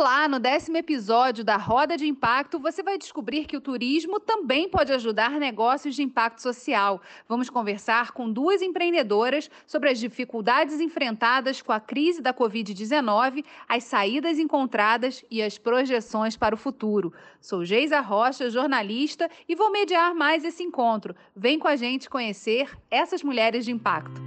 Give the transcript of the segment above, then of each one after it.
Olá, no décimo episódio da Roda de Impacto, você vai descobrir que o turismo também pode ajudar negócios de impacto social. Vamos conversar com duas empreendedoras sobre as dificuldades enfrentadas com a crise da Covid-19, as saídas encontradas e as projeções para o futuro. Sou Geisa Rocha, jornalista, e vou mediar mais esse encontro. Vem com a gente conhecer essas mulheres de impacto.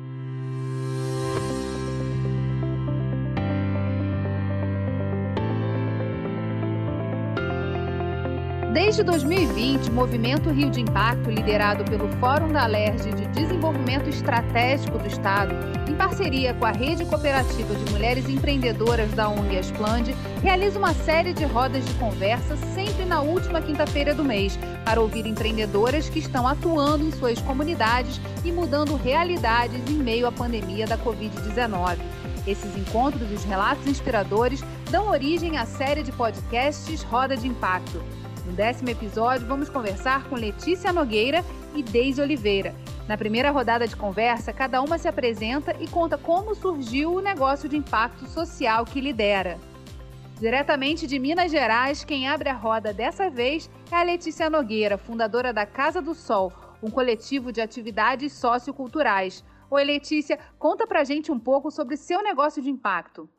Desde 2020, o Movimento Rio de Impacto, liderado pelo Fórum da Alerj de Desenvolvimento Estratégico do Estado, em parceria com a Rede Cooperativa de Mulheres Empreendedoras da ONG Asplande, realiza uma série de rodas de conversa sempre na última quinta-feira do mês, para ouvir empreendedoras que estão atuando em suas comunidades e mudando realidades em meio à pandemia da Covid-19. Esses encontros e os relatos inspiradores dão origem à série de podcasts Roda de Impacto no décimo episódio, vamos conversar com Letícia Nogueira e Deise Oliveira. Na primeira rodada de conversa, cada uma se apresenta e conta como surgiu o negócio de impacto social que lidera. Diretamente de Minas Gerais, quem abre a roda dessa vez é a Letícia Nogueira, fundadora da Casa do Sol, um coletivo de atividades socioculturais. Oi, Letícia, conta pra gente um pouco sobre seu negócio de impacto.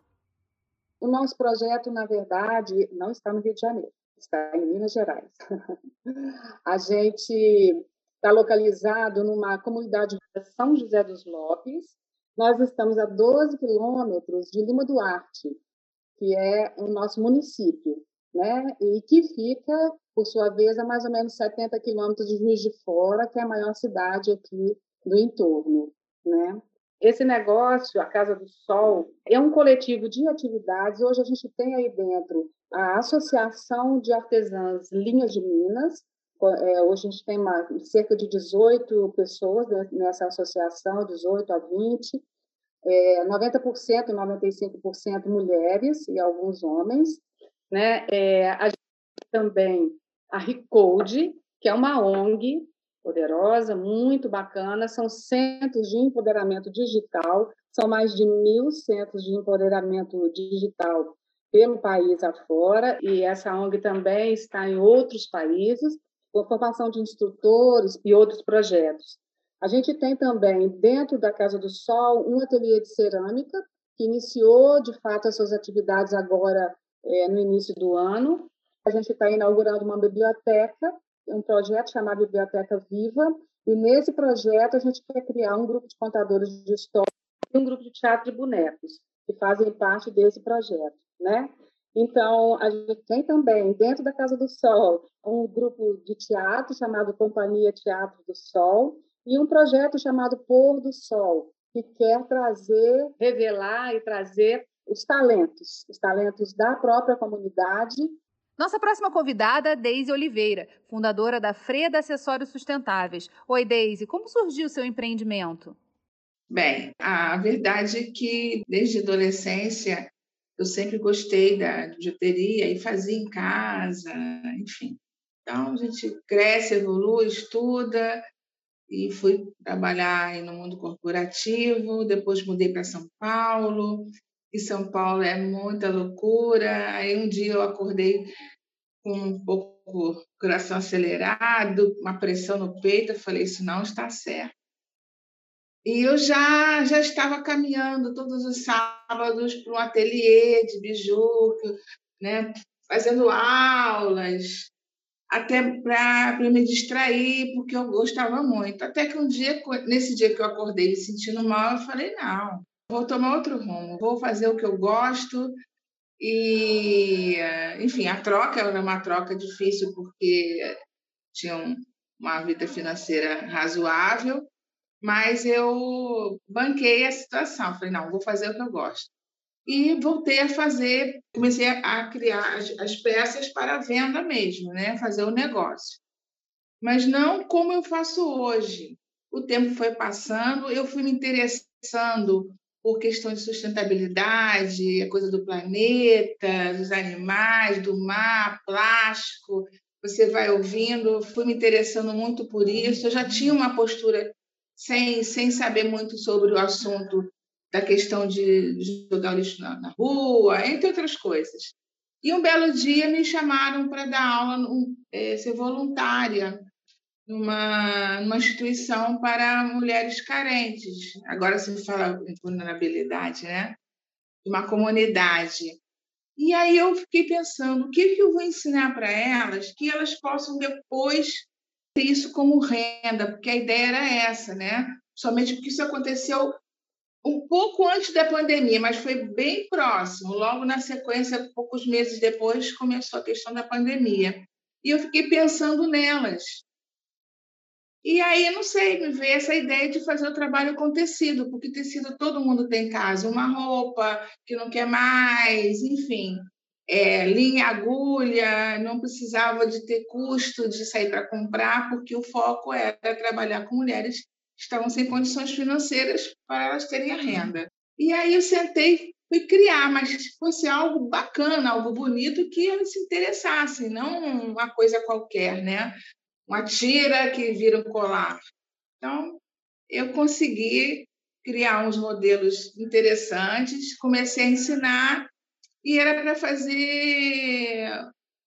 O nosso projeto, na verdade, não está no Rio de Janeiro está em Minas Gerais. A gente está localizado numa comunidade de São José dos Lopes. Nós estamos a 12 quilômetros de Lima Duarte, que é o nosso município, né? E que fica, por sua vez, a mais ou menos 70 quilômetros de Juiz de Fora, que é a maior cidade aqui do entorno, né? Esse negócio, a Casa do Sol, é um coletivo de atividades. Hoje a gente tem aí dentro a Associação de Artesãs Linhas de Minas. É, hoje a gente tem cerca de 18 pessoas nessa associação, 18 a 20. É, 90%, 95% mulheres e alguns homens. Né? É, a gente também a Recode, que é uma ONG poderosa, muito bacana. São centros de empoderamento digital, são mais de mil centros de empoderamento digital pelo país afora, e essa ONG também está em outros países, com formação de instrutores e outros projetos. A gente tem também, dentro da Casa do Sol, um ateliê de cerâmica, que iniciou, de fato, as suas atividades agora é, no início do ano. A gente está inaugurando uma biblioteca um projeto chamado Biblioteca Viva, e nesse projeto a gente quer criar um grupo de contadores de história e um grupo de teatro de bonecos, que fazem parte desse projeto, né? Então, a gente tem também, dentro da Casa do Sol, um grupo de teatro chamado Companhia Teatro do Sol e um projeto chamado Pôr do Sol, que quer trazer, revelar e trazer os talentos, os talentos da própria comunidade nossa próxima convidada, Deise Oliveira, fundadora da Freda Acessórios Sustentáveis. Oi, Deise, como surgiu o seu empreendimento? Bem, a verdade é que desde a adolescência eu sempre gostei da bijuteria e fazia em casa, enfim. Então a gente cresce, evolui, estuda e fui trabalhar no mundo corporativo. Depois mudei para São Paulo. E São Paulo é muita loucura. Aí um dia eu acordei com um pouco coração acelerado, uma pressão no peito, eu falei, isso não está certo. E eu já já estava caminhando todos os sábados para um ateliê de biju, né, fazendo aulas, até para me distrair, porque eu gostava muito. Até que um dia, nesse dia que eu acordei me sentindo mal, eu falei, não, vou tomar outro rumo, vou fazer o que eu gosto, e, enfim, a troca era uma troca difícil porque tinha uma vida financeira razoável, mas eu banquei a situação. Falei, não, vou fazer o que eu gosto. E voltei a fazer, comecei a criar as, as peças para venda mesmo, né? fazer o negócio. Mas não como eu faço hoje. O tempo foi passando, eu fui me interessando por questões de sustentabilidade, a coisa do planeta, dos animais, do mar, plástico. Você vai ouvindo, fui me interessando muito por isso. Eu já tinha uma postura sem, sem saber muito sobre o assunto da questão de, jogar o lixo na, na rua, entre outras coisas. E um belo dia me chamaram para dar aula, é, ser voluntária numa, numa instituição para mulheres carentes. Agora se fala em vulnerabilidade, né? De uma comunidade. E aí eu fiquei pensando, o que, que eu vou ensinar para elas que elas possam depois ter isso como renda, porque a ideia era essa, né? Somente porque isso aconteceu um pouco antes da pandemia, mas foi bem próximo. Logo na sequência, poucos meses depois, começou a questão da pandemia. E eu fiquei pensando nelas. E aí, não sei, me veio essa ideia de fazer o trabalho com tecido, porque tecido todo mundo tem em casa, uma roupa que não quer mais, enfim. É, linha, agulha, não precisava de ter custo de sair para comprar, porque o foco era trabalhar com mulheres que estavam sem condições financeiras para elas terem a renda. E aí eu sentei, fui criar, mas fosse algo bacana, algo bonito que elas se interessassem, não uma coisa qualquer, né? uma tira que vira um colar. Então, eu consegui criar uns modelos interessantes, comecei a ensinar e era para fazer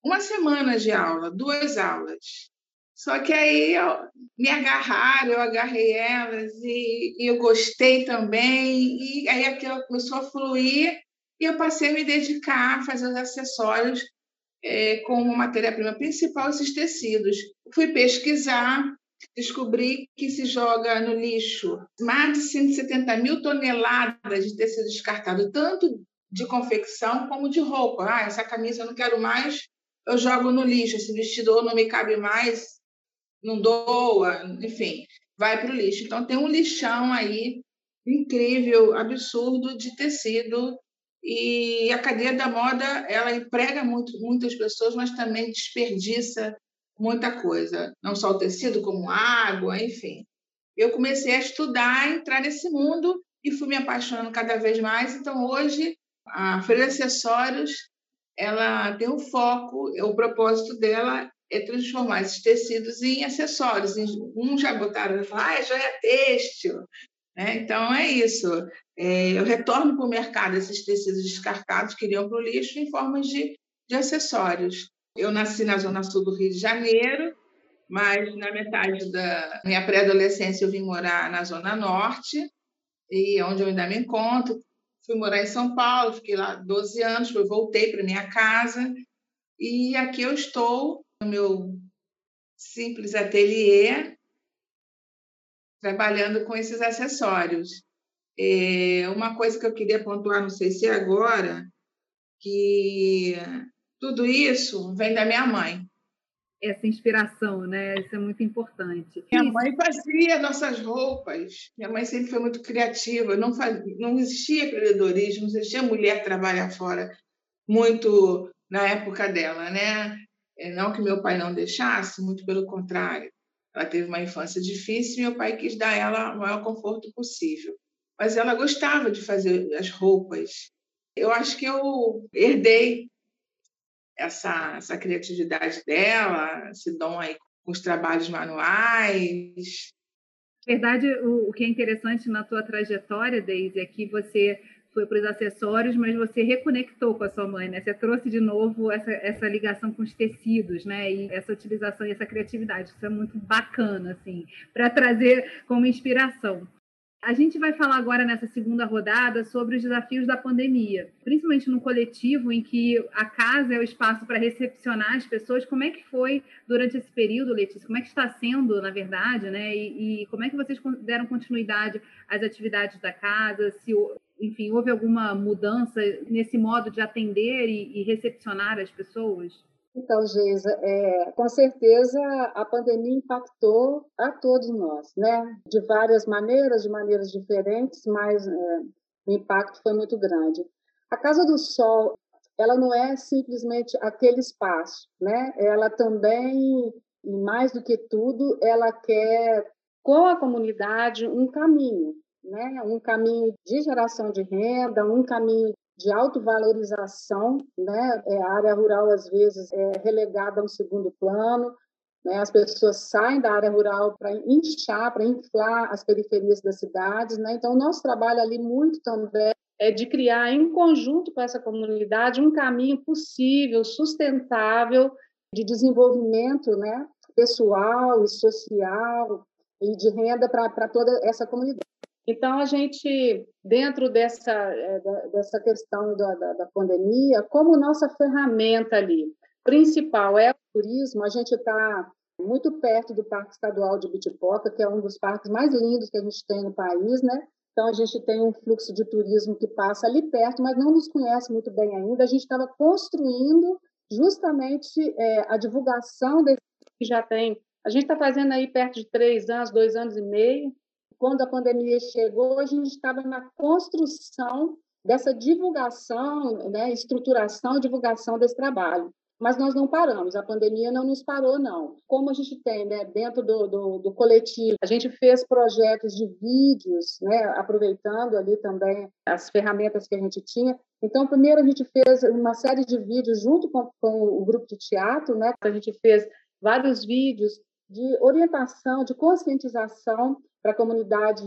uma semana de aula, duas aulas. Só que aí eu, me agarraram, eu agarrei elas e, e eu gostei também. E aí aquilo começou a fluir e eu passei a me dedicar a fazer os acessórios é, como matéria-prima principal esses tecidos. Fui pesquisar, descobri que se joga no lixo mais de 170 mil toneladas de tecido descartado, tanto de confecção como de roupa. Ah, essa camisa eu não quero mais, eu jogo no lixo. Esse vestido não me cabe mais, não doa, enfim, vai para o lixo. Então tem um lixão aí incrível, absurdo de tecido e a cadeia da moda, ela emprega muito, muitas pessoas, mas também desperdiça muita coisa, não só o tecido, como água, enfim. Eu comecei a estudar, a entrar nesse mundo e fui me apaixonando cada vez mais. Então, hoje, a Feira de Acessórios, ela tem um foco, o propósito dela é transformar esses tecidos em acessórios. Um já botaram, ah, já é têxtil, né? Então, é isso. É, eu retorno para o mercado esses tecidos descartados que iriam para o lixo em formas de, de acessórios. Eu nasci na zona sul do Rio de Janeiro, mas na metade da minha pré-adolescência eu vim morar na zona norte, e onde eu ainda me encontro. Fui morar em São Paulo, fiquei lá 12 anos, depois voltei para minha casa, e aqui eu estou no meu simples ateliê, trabalhando com esses acessórios. É uma coisa que eu queria pontuar, não sei se é agora, que tudo isso vem da minha mãe. Essa inspiração, né? Isso é muito importante. Minha mãe fazia nossas roupas. Minha mãe sempre foi muito criativa. Não, faz... não existia empreendedorismo, não existia mulher trabalhar fora muito na época dela, né? É, não que meu pai não deixasse, muito pelo contrário. Ela teve uma infância difícil e meu pai quis dar a ela o maior conforto possível. Mas ela gostava de fazer as roupas. Eu acho que eu herdei essa, essa criatividade dela, esse dom aí com os trabalhos manuais. Na verdade, o, o que é interessante na tua trajetória, Deise, é que você foi para os acessórios, mas você reconectou com a sua mãe, né? Você trouxe de novo essa, essa ligação com os tecidos, né? E essa utilização e essa criatividade. Isso é muito bacana, assim, para trazer como inspiração. A gente vai falar agora nessa segunda rodada sobre os desafios da pandemia, principalmente no coletivo em que a casa é o espaço para recepcionar as pessoas. Como é que foi durante esse período, Letícia? Como é que está sendo, na verdade, né? E, e como é que vocês deram continuidade às atividades da casa? Se enfim, houve alguma mudança nesse modo de atender e, e recepcionar as pessoas? Então, Geisa, é, com certeza a pandemia impactou a todos nós, né? De várias maneiras, de maneiras diferentes, mas é, o impacto foi muito grande. A Casa do Sol, ela não é simplesmente aquele espaço, né? Ela também, mais do que tudo, ela quer com a comunidade um caminho, né? um caminho de geração de renda, um caminho de autovalorização, né? É, a área rural às vezes é relegada a um segundo plano, né? As pessoas saem da área rural para inchar, para inflar as periferias das cidades, né? Então o nosso trabalho ali muito também é de criar, em conjunto com essa comunidade, um caminho possível, sustentável, de desenvolvimento né, pessoal e social e de renda para toda essa comunidade. Então, a gente, dentro dessa, é, dessa questão da, da, da pandemia, como nossa ferramenta ali principal é o turismo, a gente está muito perto do Parque Estadual de Bitipoca, que é um dos parques mais lindos que a gente tem no país, né? Então, a gente tem um fluxo de turismo que passa ali perto, mas não nos conhece muito bem ainda. A gente estava construindo justamente é, a divulgação desse que já tem. A gente está fazendo aí perto de três anos, dois anos e meio. Quando a pandemia chegou, a gente estava na construção dessa divulgação, né, estruturação e divulgação desse trabalho mas nós não paramos, a pandemia não nos parou, não. Como a gente tem, né, dentro do, do, do coletivo, a gente fez projetos de vídeos, né, aproveitando ali também as ferramentas que a gente tinha. Então, primeiro a gente fez uma série de vídeos junto com, com o grupo de teatro, né, a gente fez vários vídeos de orientação, de conscientização para a comunidade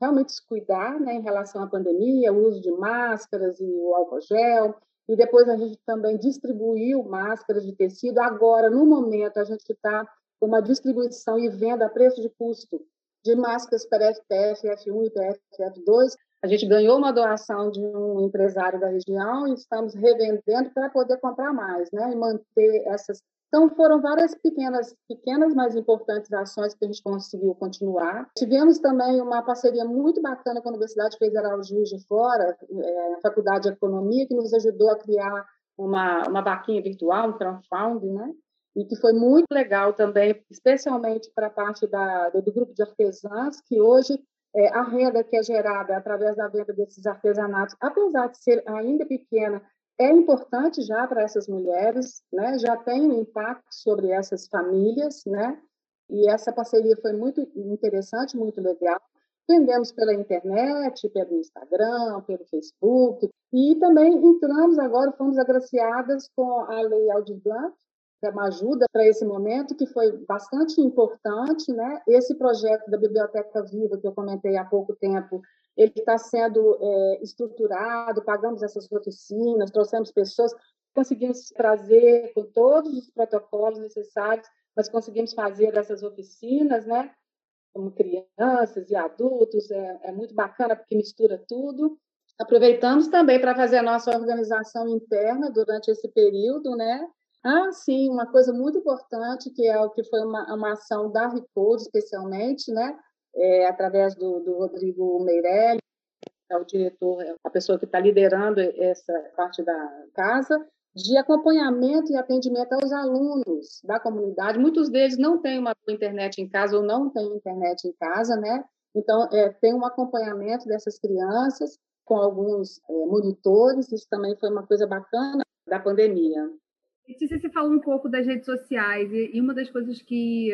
realmente se cuidar né, em relação à pandemia, o uso de máscaras e o álcool gel, e depois a gente também distribuiu máscaras de tecido. Agora, no momento, a gente está com uma distribuição e venda a preço de custo de máscaras para FPF, F1 e PFF2. A gente ganhou uma doação de um empresário da região e estamos revendendo para poder comprar mais, né? E manter essas então, foram várias pequenas, pequenas, mas importantes ações que a gente conseguiu continuar. Tivemos também uma parceria muito bacana com a Universidade Federal de Juiz de Fora, é, a Faculdade de Economia, que nos ajudou a criar uma, uma vaquinha virtual, um crowdfunding, né? E que foi muito legal também, especialmente para a parte da, do grupo de artesãs, que hoje é, a renda que é gerada através da venda desses artesanatos, apesar de ser ainda pequena, é importante já para essas mulheres, né? já tem um impacto sobre essas famílias, né? e essa parceria foi muito interessante, muito legal. Vendemos pela internet, pelo Instagram, pelo Facebook, e também entramos agora, fomos agraciadas com a Lei Aldir Blanc, que é uma ajuda para esse momento, que foi bastante importante. Né? Esse projeto da Biblioteca Viva, que eu comentei há pouco tempo, ele está sendo é, estruturado, pagamos essas oficinas, trouxemos pessoas, conseguimos trazer com todos os protocolos necessários, mas conseguimos fazer essas oficinas, né? Como crianças e adultos, é, é muito bacana porque mistura tudo. Aproveitamos também para fazer a nossa organização interna durante esse período, né? Ah, sim, uma coisa muito importante, que é o que foi uma, uma ação da Recode, especialmente, né? É, através do, do Rodrigo Meirelli, é o diretor, é a pessoa que está liderando essa parte da casa, de acompanhamento e atendimento aos alunos da comunidade. Muitos deles não têm uma internet em casa ou não têm internet em casa, né? Então, é, tem um acompanhamento dessas crianças com alguns é, monitores, isso também foi uma coisa bacana da pandemia. Letícia, você falou um pouco das redes sociais e uma das coisas que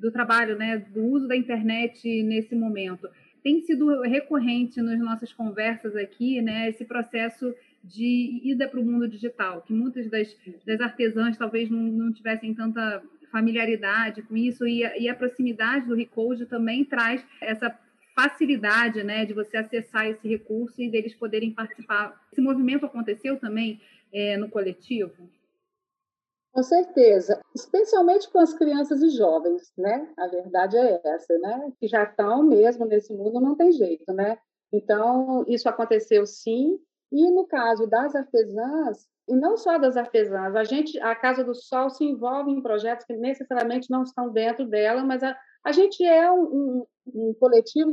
do trabalho, né, do uso da internet nesse momento tem sido recorrente nas nossas conversas aqui, né, esse processo de ida para o mundo digital, que muitas das, das artesãs talvez não, não tivessem tanta familiaridade com isso e a, e a proximidade do Recode também traz essa facilidade, né, de você acessar esse recurso e deles poderem participar. Esse movimento aconteceu também é, no coletivo? Com certeza, especialmente com as crianças e jovens, né? A verdade é essa, né? Que já estão mesmo nesse mundo, não tem jeito, né? Então, isso aconteceu sim. E no caso das artesãs, e não só das artesãs, a gente, a Casa do Sol se envolve em projetos que necessariamente não estão dentro dela, mas a, a gente é um, um, um coletivo,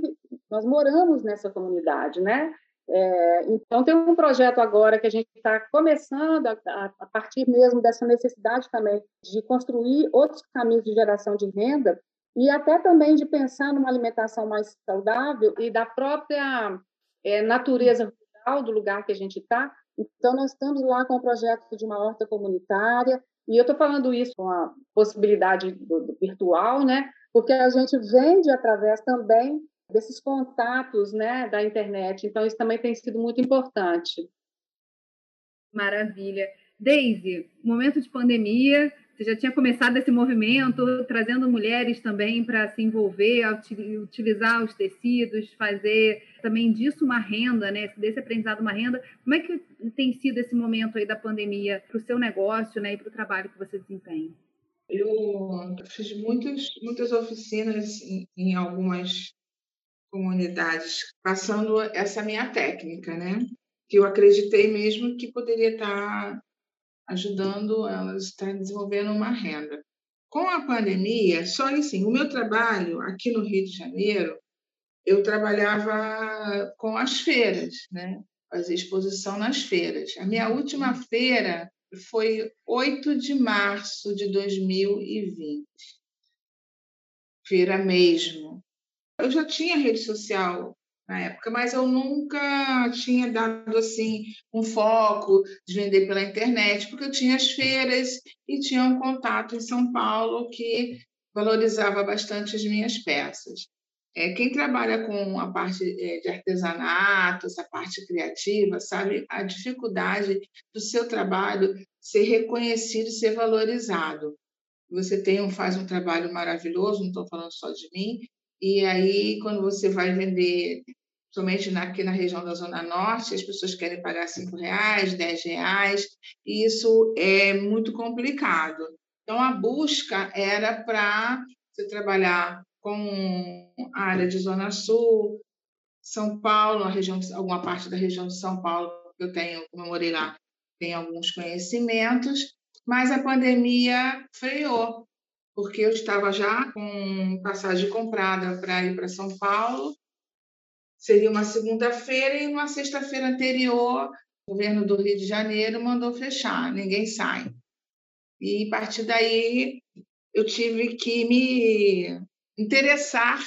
nós moramos nessa comunidade, né? É, então, tem um projeto agora que a gente está começando, a, a, partir mesmo dessa necessidade também de construir outros caminhos de geração de renda e até também de pensar numa alimentação mais saudável e da própria é, natureza rural do lugar que a gente está. Então, nós estamos lá com o projeto de uma horta comunitária, e eu estou falando isso com a possibilidade do, do virtual, né? porque a gente vende através também desses contatos né, da internet. Então, isso também tem sido muito importante. Maravilha. Daisy, momento de pandemia, Você já tinha começado esse movimento, trazendo mulheres também para se envolver, utilizar os tecidos, fazer também disso uma renda, né? Desse aprendizado uma renda. Como é que tem sido esse momento aí da pandemia para o seu negócio, né? E para o trabalho que você desempenha? Eu fiz muitos, muitas oficinas em, em algumas comunidades, passando essa minha técnica, né? Que eu acreditei mesmo que poderia estar ajudando elas a estar desenvolvendo uma renda. Com a pandemia, só assim, o meu trabalho aqui no Rio de Janeiro, eu trabalhava com as feiras, né? Fazia exposição nas feiras. A minha última feira foi 8 de março de 2020. Feira mesmo. Eu já tinha rede social na época, mas eu nunca tinha dado assim um foco de vender pela internet, porque eu tinha as feiras e tinha um contato em São Paulo que valorizava bastante as minhas peças. É, quem trabalha com a parte é, de artesanato, essa parte criativa, sabe a dificuldade do seu trabalho ser reconhecido ser valorizado. Você tem um, faz um trabalho maravilhoso, não estou falando só de mim, e aí, quando você vai vender, somente aqui na região da Zona Norte, as pessoas querem pagar cinco reais, dez reais, e isso é muito complicado. Então, a busca era para você trabalhar com a área de Zona Sul, São Paulo, a região, alguma parte da região de São Paulo, que eu tenho, como eu morei lá, tem alguns conhecimentos, mas a pandemia freou porque eu estava já com passagem comprada para ir para São Paulo. Seria uma segunda-feira e uma sexta-feira anterior, o governo do Rio de Janeiro mandou fechar, ninguém sai. E a partir daí eu tive que me interessar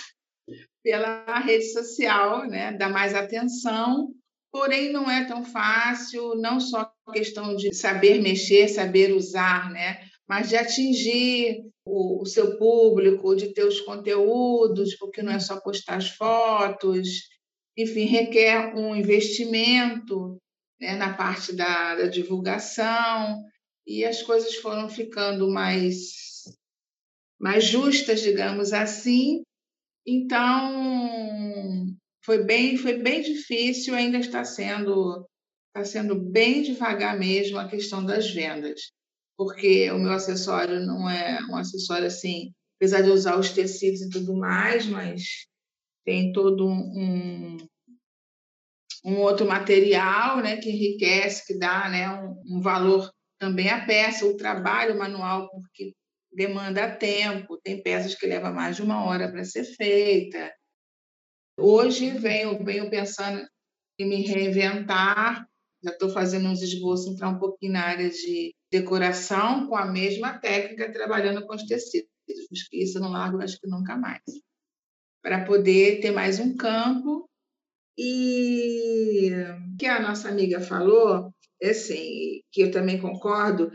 pela rede social, né, dar mais atenção. Porém, não é tão fácil, não só questão de saber mexer, saber usar, né? mas de atingir o, o, seu público, de ter os conteúdos, porque não é só postar as fotos, enfim, requer um investimento né, na parte da, da divulgação, e as coisas foram ficando mais, mais justas, digamos assim. Então, foi bem, foi bem difícil, ainda está sendo, está sendo bem devagar mesmo a questão das vendas porque o meu acessório não é um acessório assim, apesar de usar os tecidos e tudo mais, mas tem todo um, um outro material né, que enriquece, que dá né, um, um valor também à peça, o trabalho manual, porque demanda tempo, tem peças que levam mais de uma hora para ser feita. Hoje venho, venho pensando em me reinventar, já estou fazendo uns esboços, entrar um pouquinho na área de decoração com a mesma técnica, trabalhando com os tecidos. Isso eu não largo, acho que nunca mais. Para poder ter mais um campo. E que a nossa amiga falou, é assim, que eu também concordo,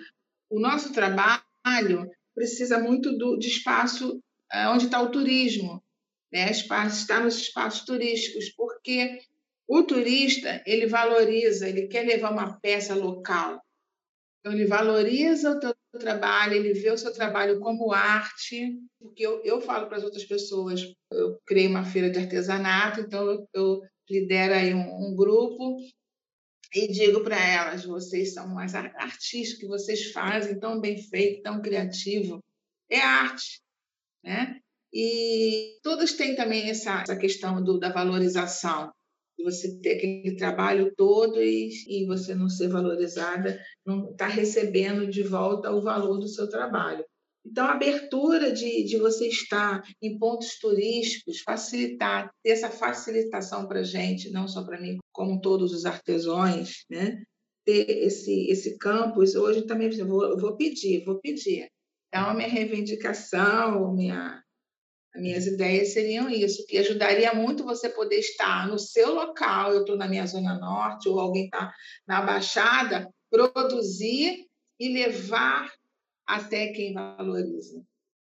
o nosso trabalho precisa muito do, de espaço é, onde está o turismo, né? espaço, está nos espaços turísticos, porque o turista ele valoriza, ele quer levar uma peça local, então, ele valoriza o teu trabalho, ele vê o seu trabalho como arte, porque eu, eu falo para as outras pessoas, eu criei uma feira de artesanato, então eu, eu lidero aí um, um grupo e digo para elas, vocês são mais artistas que vocês fazem tão bem feito, tão criativo, é arte, né? E todos têm também essa, essa questão do, da valorização você ter aquele trabalho todo e, e você não ser valorizada, não está recebendo de volta o valor do seu trabalho. Então, a abertura de, de você estar em pontos turísticos, facilitar, ter essa facilitação para a gente, não só para mim, como todos os artesãos, né? ter esse, esse campus. Hoje também vou, vou pedir, vou pedir. É uma minha reivindicação, minha, minhas ideias seriam isso, que ajudaria muito você poder estar no seu local, eu estou na minha zona norte, ou alguém está na Baixada, produzir e levar até quem valoriza.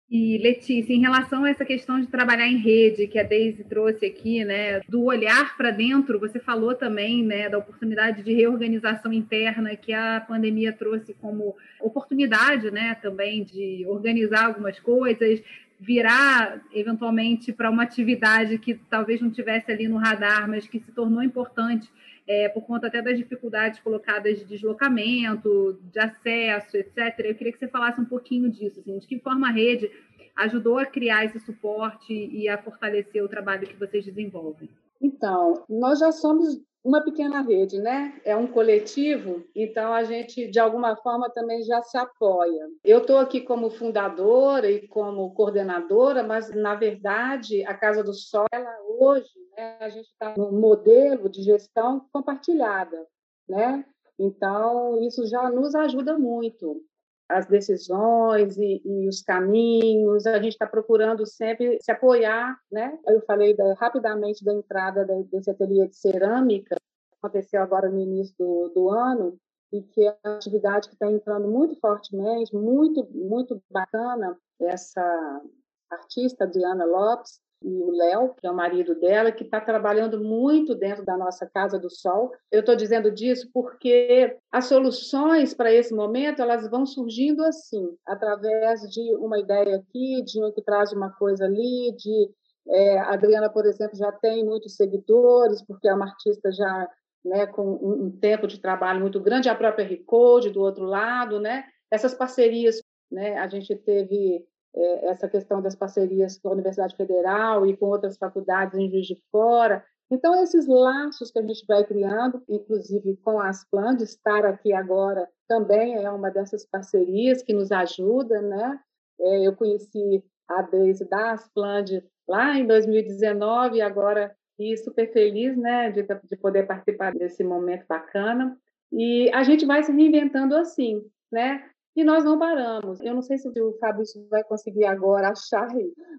E Letícia, em relação a essa questão de trabalhar em rede, que a Deise trouxe aqui, né, do olhar para dentro, você falou também, né, da oportunidade de reorganização interna que a pandemia trouxe como oportunidade, né, também de organizar algumas coisas, virar eventualmente para uma atividade que talvez não tivesse ali no radar, mas que se tornou importante é, por conta até das dificuldades colocadas de deslocamento, de acesso, etc. Eu queria que você falasse um pouquinho disso, assim, de que forma a rede ajudou a criar esse suporte e a fortalecer o trabalho que vocês desenvolvem. Então, nós já somos uma pequena rede, né? É um coletivo, então a gente, de alguma forma, também já se apoia. Eu estou aqui como fundadora e como coordenadora, mas, na verdade, a Casa do Sol, ela hoje, né, a gente está num modelo de gestão compartilhada, né? Então, isso já nos ajuda muito as decisões e, e, os caminhos, a gente está procurando sempre se apoiar, né? Eu falei da, rapidamente da entrada desse ateliê de cerâmica, que aconteceu agora no início do, do ano, e que é uma atividade que está entrando muito fortemente, muito, muito bacana, essa artista Diana Lopes, e o Léo, que é o marido dela, que está trabalhando muito dentro da nossa Casa do Sol. Eu estou dizendo disso porque as soluções para esse momento elas vão surgindo assim, através de uma ideia aqui, de um que traz uma coisa ali, de é, a Adriana, por exemplo, já tem muitos seguidores, porque é uma artista já né, com um, um tempo de trabalho muito grande, a própria Recode do outro lado, né? Essas parcerias, né? A gente teve é, essa questão das parcerias com a Universidade Federal e com outras faculdades em Juiz de Fora. Então, esses laços que a gente vai criando, inclusive com a Asplan, de estar aqui agora, também é uma dessas parcerias que nos ajuda, né? É, eu conheci a Deise da Asplan lá em 2019 e agora e super feliz, né, de, de poder participar desse momento bacana. E a gente vai se reinventando assim, né? E nós não paramos. Eu não sei se o Fabrício vai conseguir agora achar,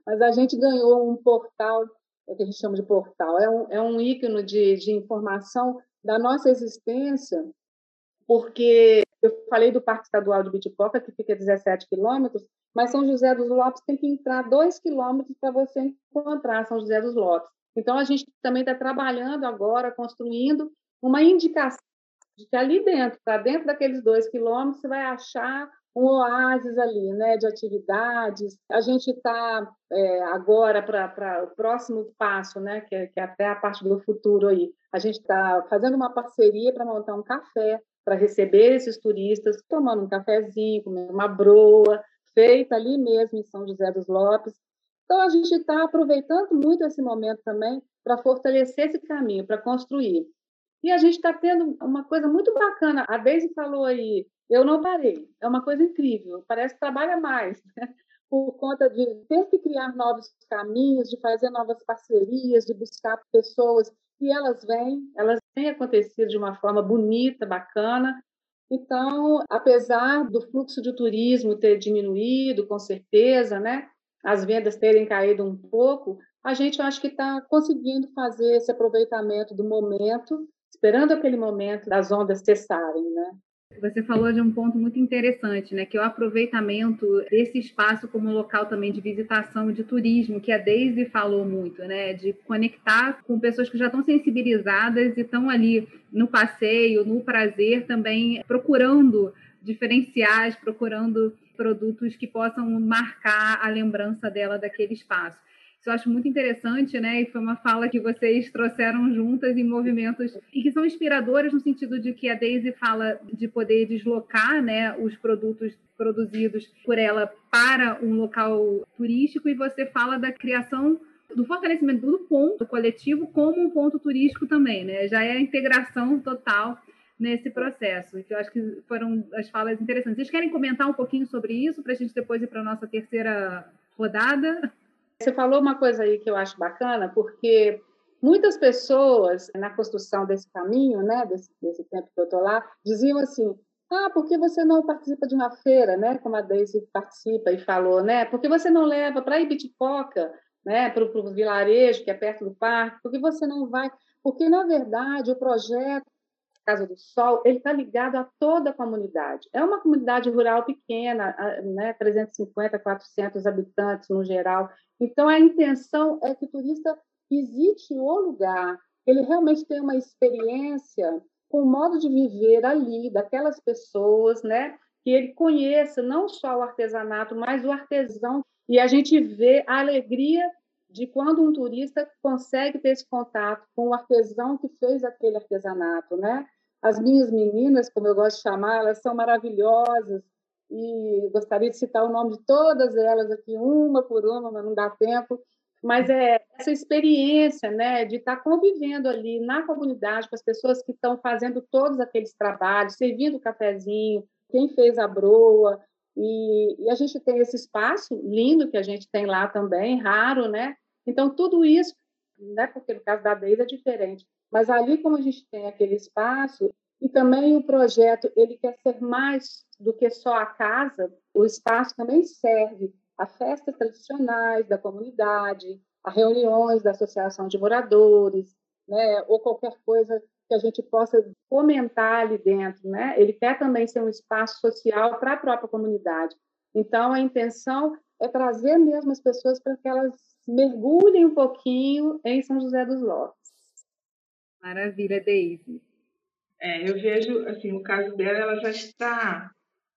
mas a gente ganhou um portal, é que a gente chama de portal, é um, é um ícone de, de informação da nossa existência, porque eu falei do Parque Estadual de Bitipoca, que fica a 17 quilômetros, mas São José dos Lopes tem que entrar dois quilômetros para você encontrar São José dos Lopes. Então, a gente também está trabalhando agora, construindo uma indicação de que ali dentro, para dentro daqueles dois quilômetros, você vai achar um oásis ali, né, de atividades. A gente está é, agora para o próximo passo, né, que é, que é até a parte do futuro aí. A gente está fazendo uma parceria para montar um café para receber esses turistas, tomando um cafezinho, comendo uma broa, feita ali mesmo em São José dos Lopes. Então, a gente está aproveitando muito esse momento também para fortalecer esse caminho, para construir. E a gente está tendo uma coisa muito bacana. A Deise falou aí, eu não parei. É uma coisa incrível. Parece que trabalha mais, né? por conta de ter que criar novos caminhos, de fazer novas parcerias, de buscar pessoas. E elas vêm, elas têm acontecido de uma forma bonita, bacana. Então, apesar do fluxo de turismo ter diminuído, com certeza, né? as vendas terem caído um pouco, a gente acho que está conseguindo fazer esse aproveitamento do momento esperando aquele momento das ondas cessarem, né? Você falou de um ponto muito interessante, né? Que é o aproveitamento desse espaço como local também de visitação, de turismo, que a Daisy falou muito, né? De conectar com pessoas que já estão sensibilizadas e estão ali no passeio, no prazer, também procurando diferenciais, procurando produtos que possam marcar a lembrança dela daquele espaço. Isso eu acho muito interessante, né? E foi uma fala que vocês trouxeram juntas em movimentos e que são inspiradores no sentido de que a Daisy fala de poder deslocar, né, os produtos produzidos por ela para um local turístico e você fala da criação do fortalecimento do ponto coletivo como um ponto turístico também, né? Já é a integração total nesse processo, eu acho que foram as falas interessantes. Vocês querem comentar um pouquinho sobre isso para a gente depois ir para a nossa terceira rodada? Você falou uma coisa aí que eu acho bacana, porque muitas pessoas, na construção desse caminho, né, desse, desse tempo que eu estou lá, diziam assim: ah, por que você não participa de uma feira, né? Como a Daisy participa e falou, né? Por que você não leva para Ibitipoca, né? Para o vilarejo que é perto do parque? Por que você não vai? Porque, na verdade, o projeto Casa do Sol, ele está ligado a toda a comunidade. É uma comunidade rural pequena, né, 350, 400 habitantes no geral. Então, a intenção é que o turista visite o lugar, ele realmente tenha uma experiência com o modo de viver ali, daquelas pessoas, né? que ele conheça não só o artesanato, mas o artesão. E a gente vê a alegria de quando um turista consegue ter esse contato com o artesão que fez aquele artesanato, né? As minhas meninas, como eu gosto de chamar, elas são maravilhosas e gostaria de citar o nome de todas elas aqui, uma por uma, mas não dá tempo. Mas é essa experiência, né, de estar convivendo ali na comunidade com as pessoas que estão fazendo todos aqueles trabalhos, servindo o cafezinho, quem fez a broa, e, e, a gente tem esse espaço lindo que a gente tem lá também, raro, né? Então, tudo isso, né, porque no caso da Deise é diferente, mas ali como a gente tem aquele espaço, e também o projeto, ele quer ser mais do que só a casa, o espaço também serve a festas tradicionais da comunidade, a reuniões da associação de moradores, né, ou qualquer coisa que a gente possa fomentar ali dentro, né? Ele quer também ser um espaço social para a própria comunidade. Então, a intenção é trazer mesmo as pessoas para que elas mergulhem um pouquinho em São José dos Lopes. Maravilha, Deise. É, eu vejo, assim, no caso dela, ela já está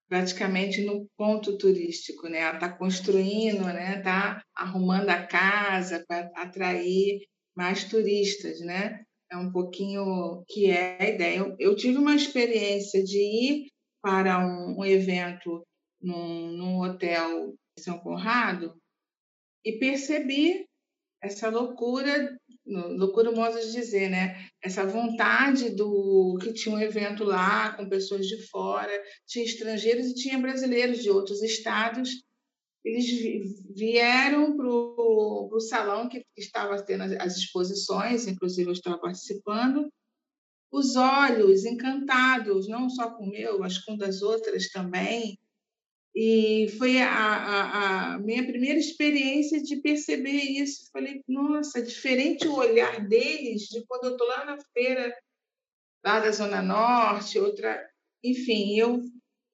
praticamente no ponto turístico, né? Ela está construindo, né? Está arrumando a casa para atrair mais turistas, né? é um pouquinho que é a ideia. Eu, eu tive uma experiência de ir para um, um evento num, num hotel em São Conrado e percebi essa loucura, loucura modo de dizer, né? Essa vontade do que tinha um evento lá com pessoas de fora, tinha estrangeiros e tinha brasileiros de outros estados eles vieram para o salão que estava tendo as exposições, inclusive eu estava participando, os olhos encantados, não só com o meu, mas com das outras também. E foi a, a, a, minha primeira experiência de perceber isso. Falei, nossa, diferente o olhar deles de quando eu estou lá na feira, lá da Zona Norte, outra. Enfim, eu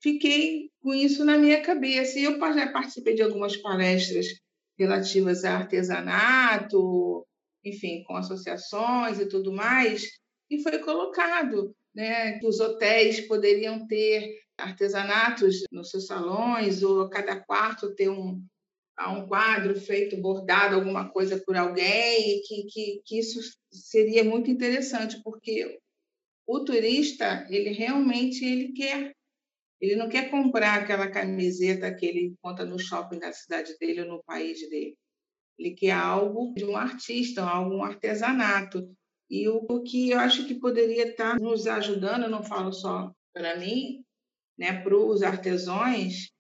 fiquei com isso na minha cabeça. E eu já participei de algumas palestras relativas a artesanato, enfim, com associações e tudo mais, e foi colocado né, que os hotéis poderiam ter artesanatos nos seus salões, ou cada quarto ter um, um quadro feito, bordado, alguma coisa por alguém, e que, que, que isso seria muito interessante, porque o turista, ele realmente ele quer ele não quer comprar aquela camiseta que ele encontra no shopping da cidade dele ou no país dele. Ele quer algo de um artista, algo, um artesanato. E o, que eu acho que poderia estar nos ajudando, eu não falo só para mim, né, para os artesãos,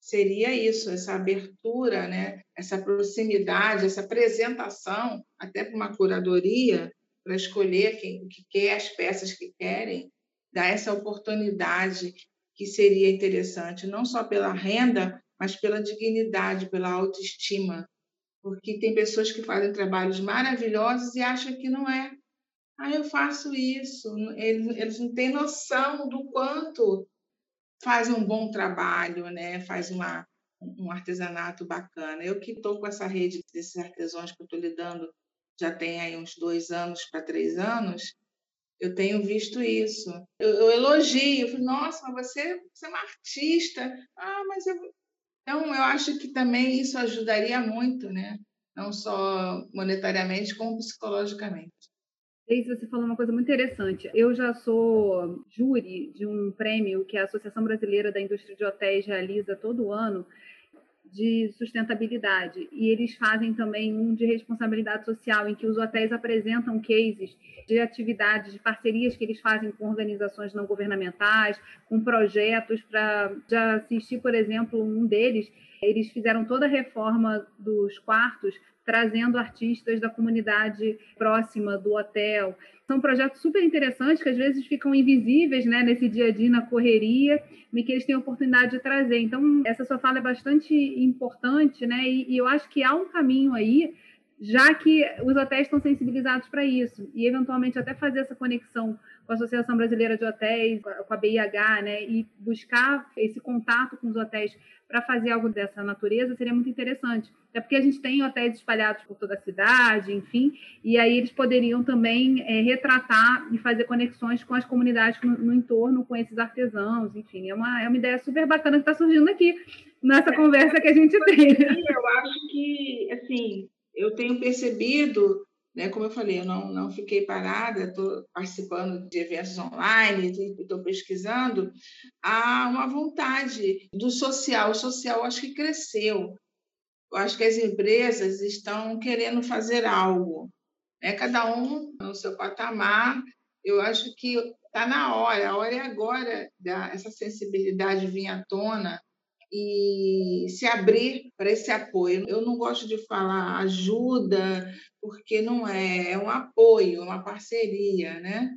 seria isso, essa abertura, né, essa proximidade, essa apresentação, até para uma curadoria, para escolher quem que quer as peças que querem, dar essa oportunidade que seria interessante, não só pela renda, mas pela dignidade, pela autoestima. Porque tem pessoas que fazem trabalhos maravilhosos e acham que não é. Ah, eu faço isso. Eles, eles não têm noção do quanto faz um bom trabalho, né? faz uma, um artesanato bacana. Eu que estou com essa rede desses artesãos que eu estou lidando já tem aí uns dois anos para três anos, eu tenho visto isso. Eu, eu elogio, eu falo, nossa, mas você, você é uma artista. Ah, mas eu. Então, eu acho que também isso ajudaria muito, né? Não só monetariamente, como psicologicamente. Deise, você falou uma coisa muito interessante. Eu já sou júri de um prêmio que a Associação Brasileira da Indústria de Hotéis realiza todo ano, de sustentabilidade. E eles fazem também um de responsabilidade social, em que os hotéis apresentam cases de atividades, de parcerias que eles fazem com organizações não governamentais, com projetos para já assistir, por exemplo, um deles, eles fizeram toda a reforma dos quartos trazendo artistas da comunidade próxima do hotel. São projetos super interessantes que às vezes ficam invisíveis né, nesse dia a dia, na correria, e que eles têm a oportunidade de trazer. Então, essa sua fala é bastante importante, né? E, e eu acho que há um caminho aí, já que os hotéis estão sensibilizados para isso, e eventualmente até fazer essa conexão com a Associação Brasileira de Hotéis, com a BIH, né, e buscar esse contato com os hotéis para fazer algo dessa natureza seria muito interessante. Até porque a gente tem hotéis espalhados por toda a cidade, enfim, e aí eles poderiam também é, retratar e fazer conexões com as comunidades no, no, entorno, com esses artesãos, enfim. É uma, é uma ideia super bacana que está surgindo aqui nessa conversa que a gente tem. Eu acho que, assim, eu tenho percebido né? Como eu falei, eu não, não fiquei parada, estou participando de eventos online, estou pesquisando. Há uma vontade do social. O social acho que cresceu. Eu acho que as empresas estão querendo fazer algo. Né? Cada um no seu patamar. Eu acho que está na hora, a hora é agora da essa sensibilidade vir à tona e se abrir para esse apoio. Eu não gosto de falar ajuda, porque não é, é um apoio, uma parceria, né?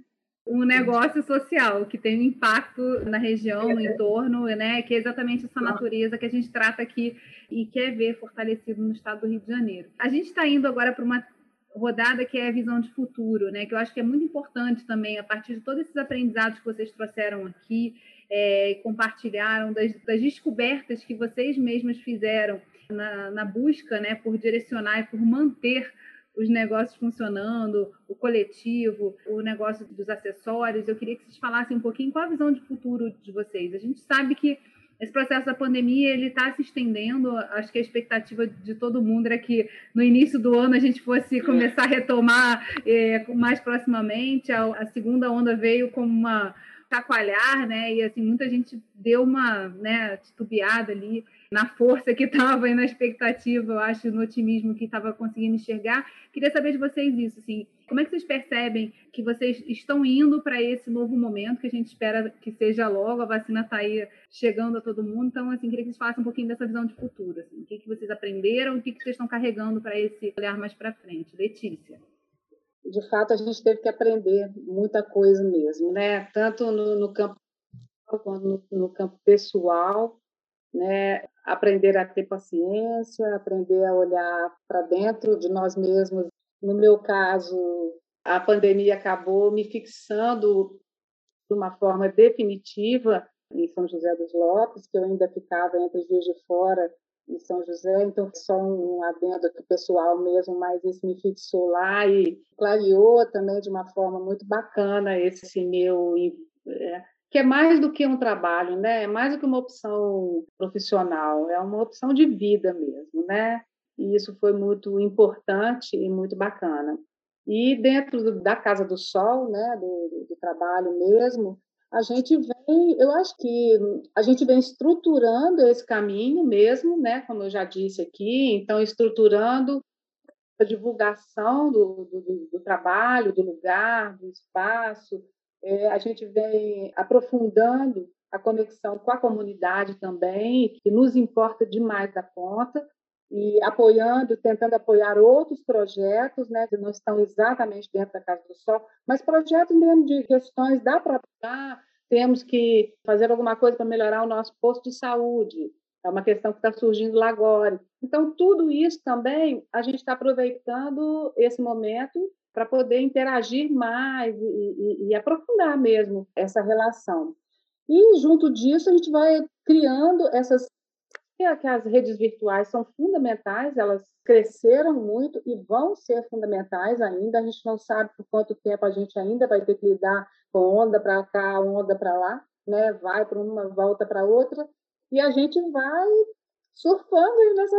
um negócio social que tem um impacto na região, no entorno, né? Que é exatamente essa natureza que a gente trata aqui e quer ver fortalecido no estado do Rio de Janeiro. A gente está indo agora para uma rodada que é a visão de futuro, né? Que eu acho que é muito importante também, a partir de todos esses aprendizados que vocês trouxeram aqui, é, compartilharam, das, das, descobertas que vocês mesmas fizeram na, na busca né, por direcionar e por manter os negócios funcionando, o coletivo, o negócio dos acessórios. Eu queria que vocês falassem um pouquinho qual a visão de futuro de vocês. A gente sabe que esse processo da pandemia ele está se estendendo. Acho que a expectativa de todo mundo era que no início do ano a gente fosse começar a retomar é, mais proximamente. A, a segunda onda veio como uma chacoalhar, né? E assim, muita gente deu uma né, titubeada ali na força que estava e na expectativa, eu acho, no otimismo que estava conseguindo enxergar. Queria saber de vocês isso, assim, como é que vocês percebem que vocês estão indo para esse novo momento que a gente espera que seja logo, a vacina está aí chegando a todo mundo, então, assim, queria que vocês falassem um pouquinho dessa visão de futuro, assim, o que, que vocês aprenderam, o que, que vocês estão carregando para esse olhar mais para frente. Letícia de fato, a gente teve que aprender muita coisa mesmo, né? Tanto no, no campo quanto no, no, campo pessoal, né? Aprender a ter paciência, aprender a olhar para dentro de nós mesmos. No meu caso, a pandemia acabou me fixando de uma forma definitiva em São José dos Lopes, que eu ainda ficava entre os dias de fora em São José, então só um adendo aqui pessoal mesmo, mas isso me fixou lá e clareou também de uma forma muito bacana esse meu é, que é mais do que um trabalho, né? É mais do que uma opção profissional, é uma opção de vida mesmo, né? E isso foi muito importante e muito bacana. E dentro da Casa do Sol, né, do, do trabalho mesmo, a gente vem, eu acho que a gente vem estruturando esse caminho mesmo, né, como eu já disse aqui, então estruturando a divulgação do, do, do trabalho, do lugar, do espaço, é, a gente vem aprofundando a conexão com a comunidade também, que nos importa demais da conta, e apoiando, tentando apoiar outros projetos, né, que não estão exatamente dentro da Casa do Sol, mas projetos mesmo de questões da própria temos que fazer alguma coisa para melhorar o nosso posto de saúde. É uma questão que está surgindo lá agora. Então, tudo isso também, a gente está aproveitando esse momento para poder interagir mais e, e, e, aprofundar mesmo essa relação. E, junto disso, a gente vai criando essas que as redes virtuais são fundamentais, elas cresceram muito e vão ser fundamentais ainda. A gente não sabe por quanto tempo a gente ainda vai ter que lidar com onda para cá, onda para lá, né? Vai para uma, volta para outra, e a gente vai surfando nessa,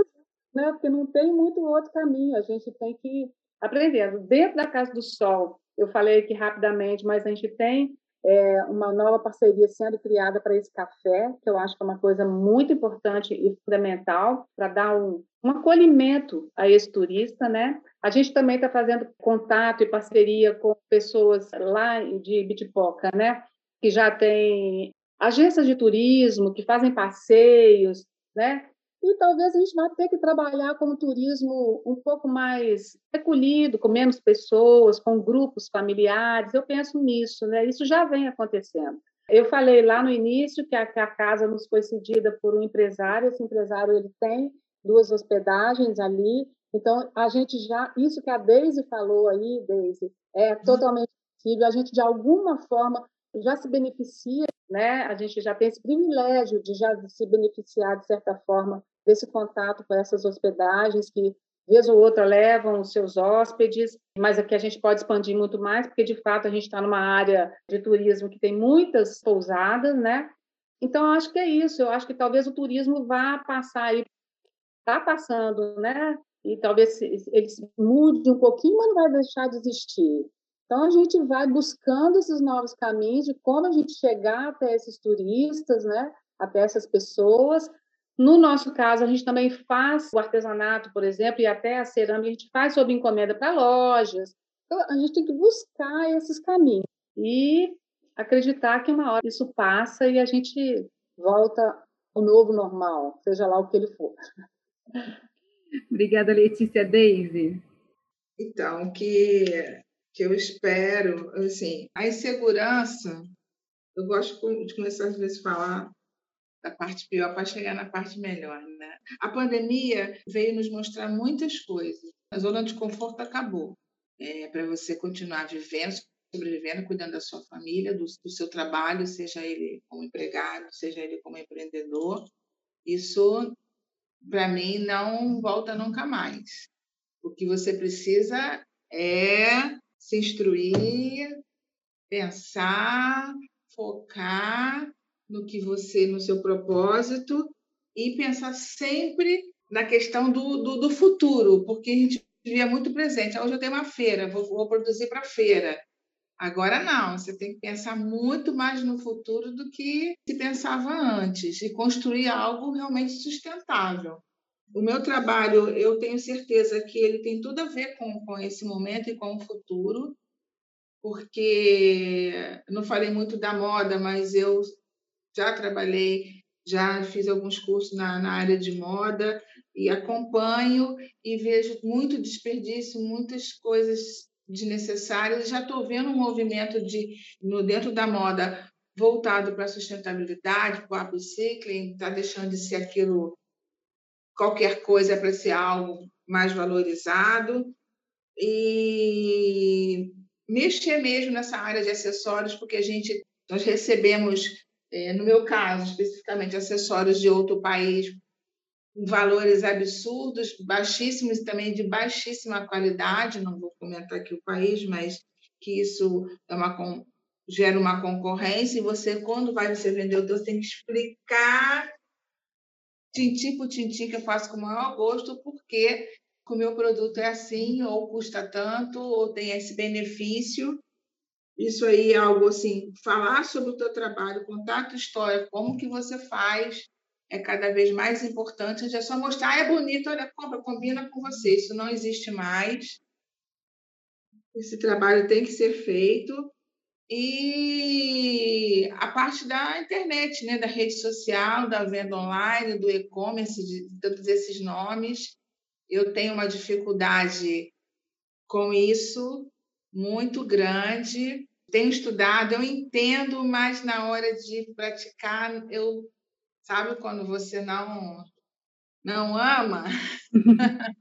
né? Porque não tem muito outro caminho. A gente tem que aprender. Dentro da Casa do Sol, eu falei aqui rapidamente, mas a gente tem é, uma nova parceria sendo criada para esse café, que eu acho que é uma coisa muito importante e fundamental para dar um, um acolhimento a esse turista, né? A gente também está fazendo contato e parceria com pessoas lá de Bitipoca, né? Que já tem agências de turismo, que fazem passeios, né? E talvez a gente vá ter que trabalhar com um turismo um pouco mais recolhido, com menos pessoas, com grupos familiares. Eu penso nisso, né? Isso já vem acontecendo. Eu falei lá no início que a, que a casa nos foi cedida por um empresário. Esse empresário ele tem duas hospedagens ali. Então a gente já, isso que a Deise falou aí, Deise, é totalmente acessível, a gente de alguma forma já se beneficia, né? A gente já tem esse privilégio de já se beneficiar de certa forma desse contato com essas hospedagens que vez ou outra levam os seus hóspedes, mas aqui a gente pode expandir muito mais, porque de fato a gente está numa área de turismo que tem muitas pousadas, né? Então, eu acho que é isso. Eu acho que talvez o turismo vá passar aí, está passando, né? E talvez ele mude um pouquinho, mas não vai deixar de existir. Então, a gente vai buscando esses novos caminhos de como a gente chegar até esses turistas, né? até essas pessoas. No nosso caso, a gente também faz o artesanato, por exemplo, e até a cerâmica, a gente faz sob encomenda para lojas. Então, a gente tem que buscar esses caminhos e acreditar que uma hora isso passa e a gente volta ao novo normal, seja lá o que ele for. Obrigada, Letícia. Daisy? Então, que que eu espero, assim, a insegurança, eu gosto de começar às vezes a falar da parte pior para chegar na parte melhor, né? A pandemia veio nos mostrar muitas coisas. A zona de conforto acabou. É, para você continuar vivendo, sobrevivendo, cuidando da sua família, do, do seu trabalho, seja ele como empregado, seja ele como empreendedor. Isso, para mim, não volta nunca mais. O que você precisa é se instruir, pensar, focar no que você, no seu propósito e pensar sempre na questão do, do, do futuro, porque a gente via muito presente. Hoje eu tenho uma feira, vou, vou produzir para feira. Agora não, você tem que pensar muito mais no futuro do que se pensava antes e construir algo realmente sustentável. O meu trabalho, eu tenho certeza que ele tem tudo a ver com, com esse momento e com o futuro, porque não falei muito da moda, mas eu já trabalhei, já fiz alguns cursos na, na área de moda e acompanho e vejo muito desperdício, muitas coisas desnecessárias. Já estou vendo um movimento de, no, dentro da moda voltado para a sustentabilidade, para o upcycling, está deixando de ser aquilo qualquer coisa para ser algo mais valorizado e mexer mesmo nessa área de acessórios, porque a gente nós recebemos, é, no meu caso especificamente, acessórios de outro país valores absurdos, baixíssimos também de baixíssima qualidade, não vou comentar aqui o país, mas que isso é uma gera uma concorrência e você quando vai você vender o teu, tem que explicar tintim por tintim que eu faço com o maior gosto, porque o meu produto é assim, ou custa tanto, ou tem esse benefício. Isso aí é algo assim, falar sobre o teu trabalho, contar a tua história, como que você faz, é cada vez mais importante. É só mostrar, ah, é bonito, olha, compra, combina com você. Isso não existe mais. Esse trabalho tem que ser feito e a parte da internet, né, da rede social, da venda online, do e-commerce, de todos esses nomes. Eu tenho uma dificuldade com isso muito grande. Tenho estudado, eu entendo, mas na hora de praticar, eu sabe quando você não não ama.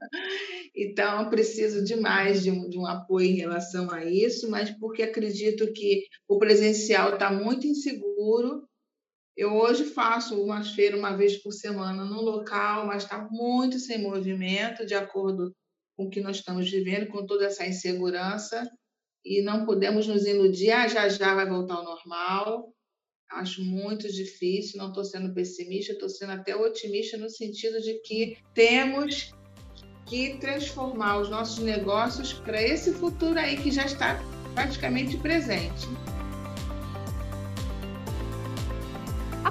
então, preciso demais de um, de um apoio em relação a isso, mas porque acredito que o presencial está muito inseguro. Eu hoje faço uma feira uma vez por semana no local, mas está muito sem movimento, de acordo com o que nós estamos vivendo, com toda essa insegurança, e não podemos nos iludir, ah, já já vai voltar ao normal. Acho muito difícil, não estou sendo pessimista, estou sendo até otimista no sentido de que temos que transformar os nossos negócios para esse futuro aí que já está praticamente presente.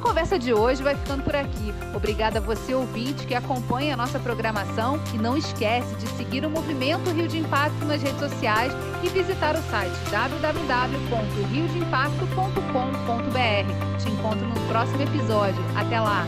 Conversa de hoje vai ficando por aqui. Obrigada a você, ouvinte, que acompanha a nossa programação e não esquece de seguir o Movimento Rio de Impacto nas redes sociais e visitar o site www.riodeimpacto.com.br. Te encontro no próximo episódio. Até lá!